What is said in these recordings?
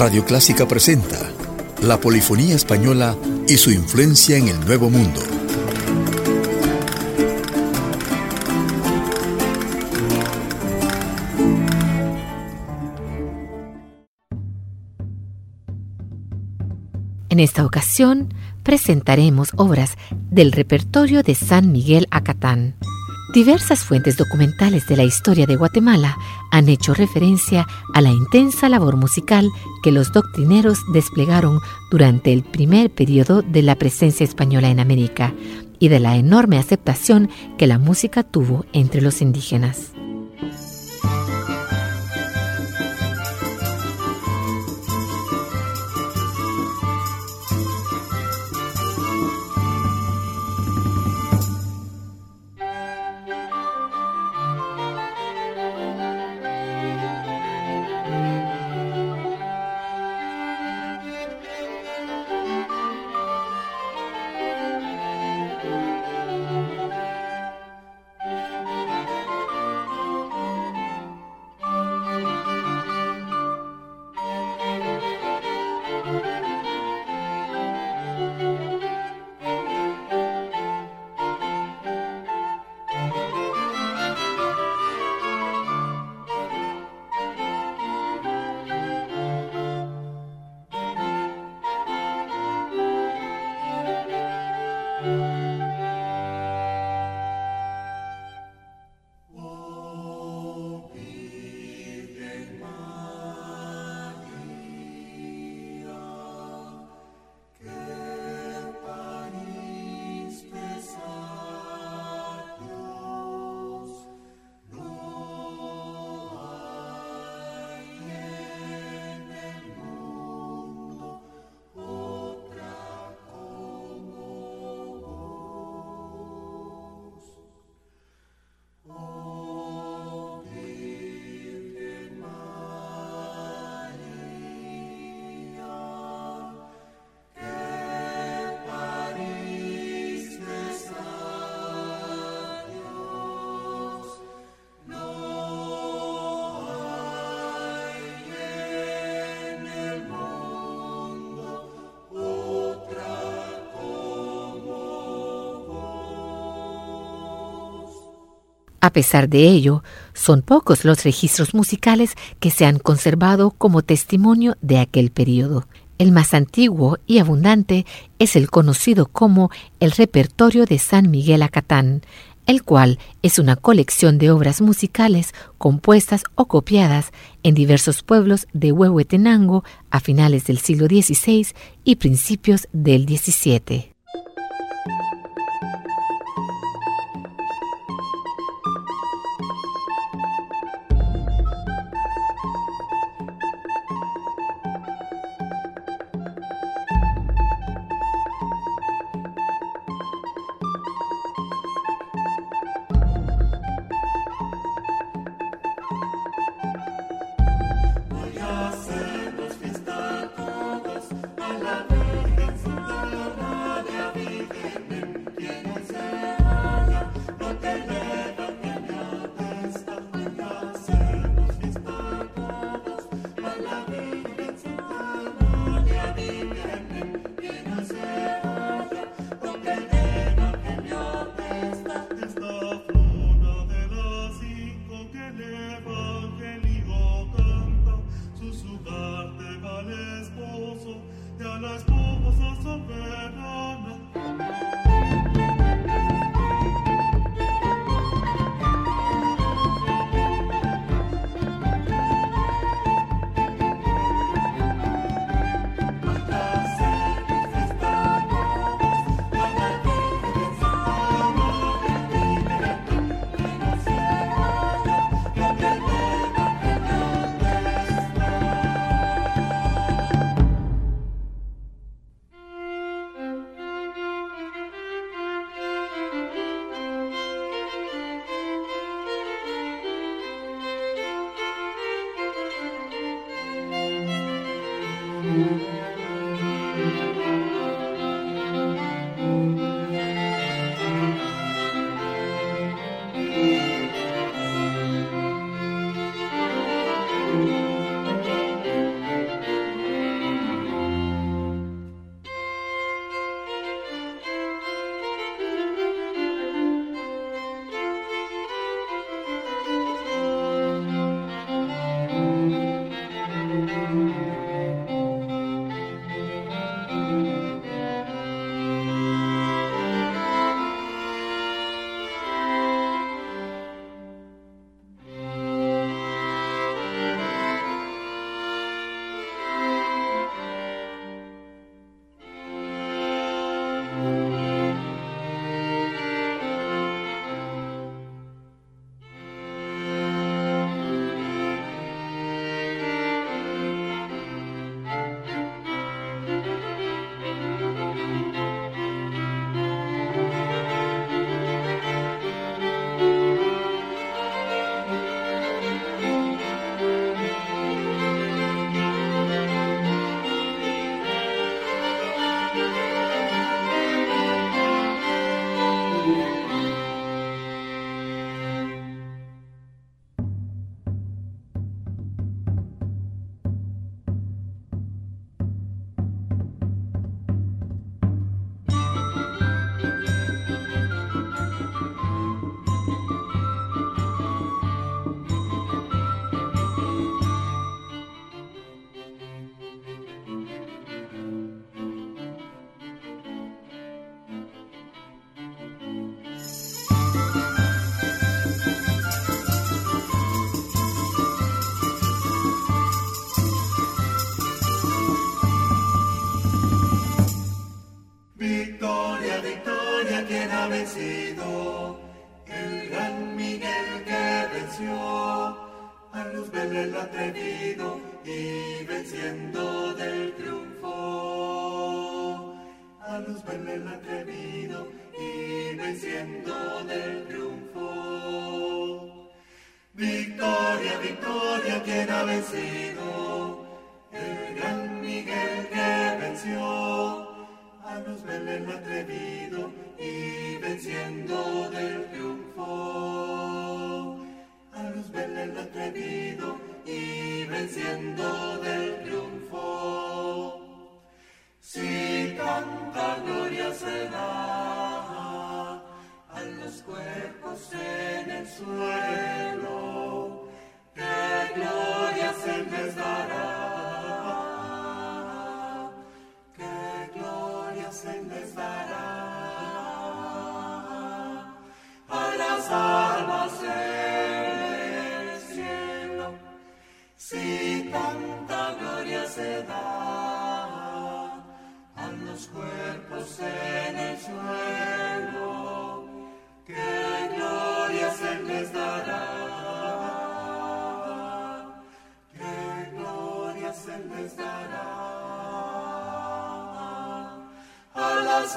Radio Clásica presenta la polifonía española y su influencia en el Nuevo Mundo. En esta ocasión presentaremos obras del repertorio de San Miguel Acatán. Diversas fuentes documentales de la historia de Guatemala han hecho referencia a la intensa labor musical que los doctrineros desplegaron durante el primer periodo de la presencia española en América y de la enorme aceptación que la música tuvo entre los indígenas. A pesar de ello, son pocos los registros musicales que se han conservado como testimonio de aquel periodo. El más antiguo y abundante es el conocido como el Repertorio de San Miguel Acatán, el cual es una colección de obras musicales compuestas o copiadas en diversos pueblos de Huehuetenango a finales del siglo XVI y principios del XVII. prevalecido el gran Miguel que venció a Luzbel el atrevido y venciendo del triunfo. A Luzbel el atrevido y venciendo del triunfo. Victoria, victoria, quien ha vencido el gran Miguel que venció a luz Belén atrevido y venciendo del Si tanta gloria se da a los cuerpos en el suelo, qué gloria se les dará, qué gloria se les dará a las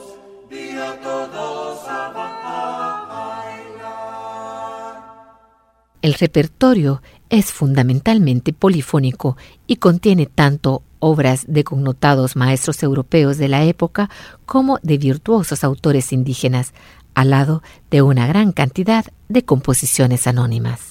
El repertorio es fundamentalmente polifónico y contiene tanto obras de connotados maestros europeos de la época como de virtuosos autores indígenas, al lado de una gran cantidad de composiciones anónimas.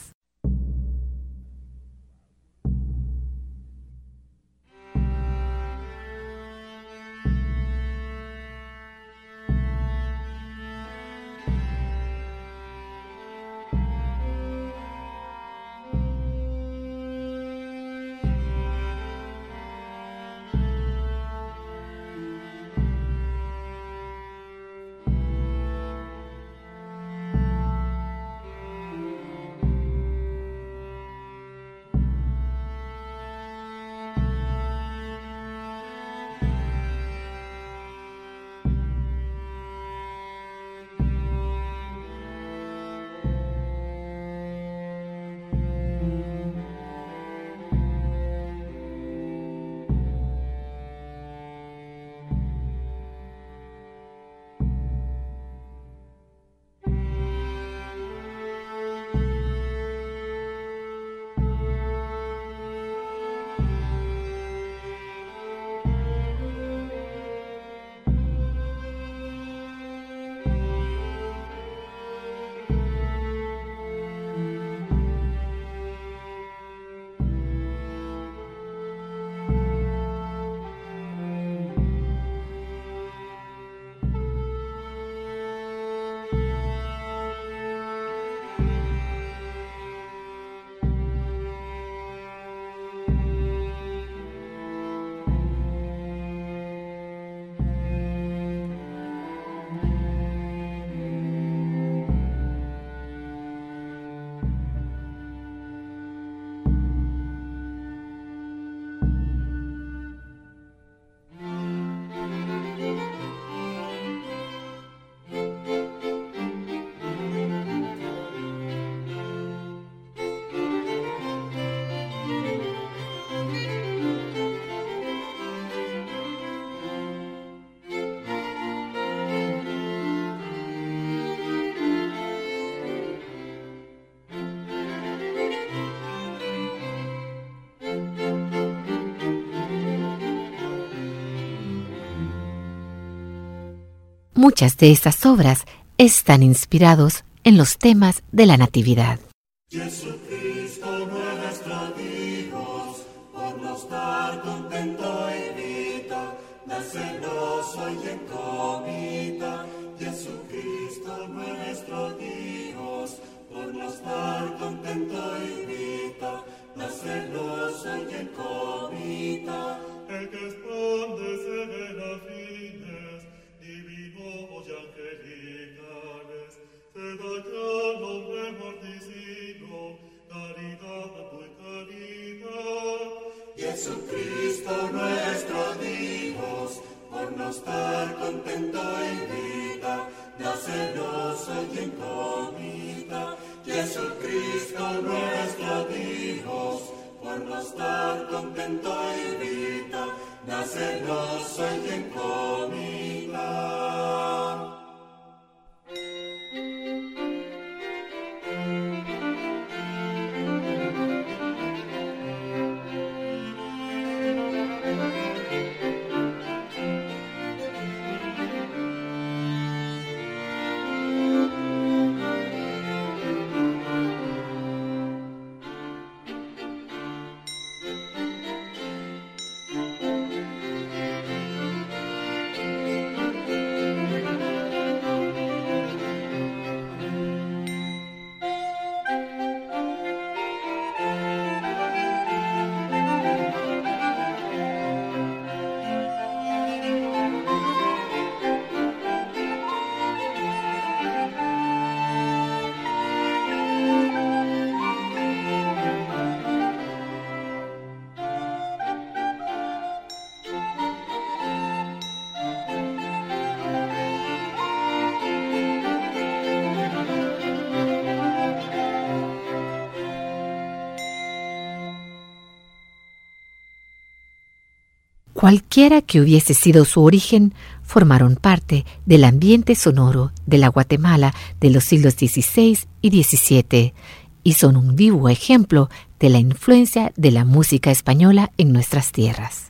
Muchas de estas obras están inspirados en los temas de la Natividad. Jesucristo nuestro Dios, por nos dar contento celoso y en comida, Jesucristo nuestro Dios, por no estar contento invita, a celoso y en comida, el que esconde Jesucristo nuestro Dios, por no estar contento en vida, da celoso y en comida. Jesucristo nuestro Dios, por no estar contento en vida, da celoso y en comida. Cualquiera que hubiese sido su origen, formaron parte del ambiente sonoro de la Guatemala de los siglos XVI y XVII y son un vivo ejemplo de la influencia de la música española en nuestras tierras.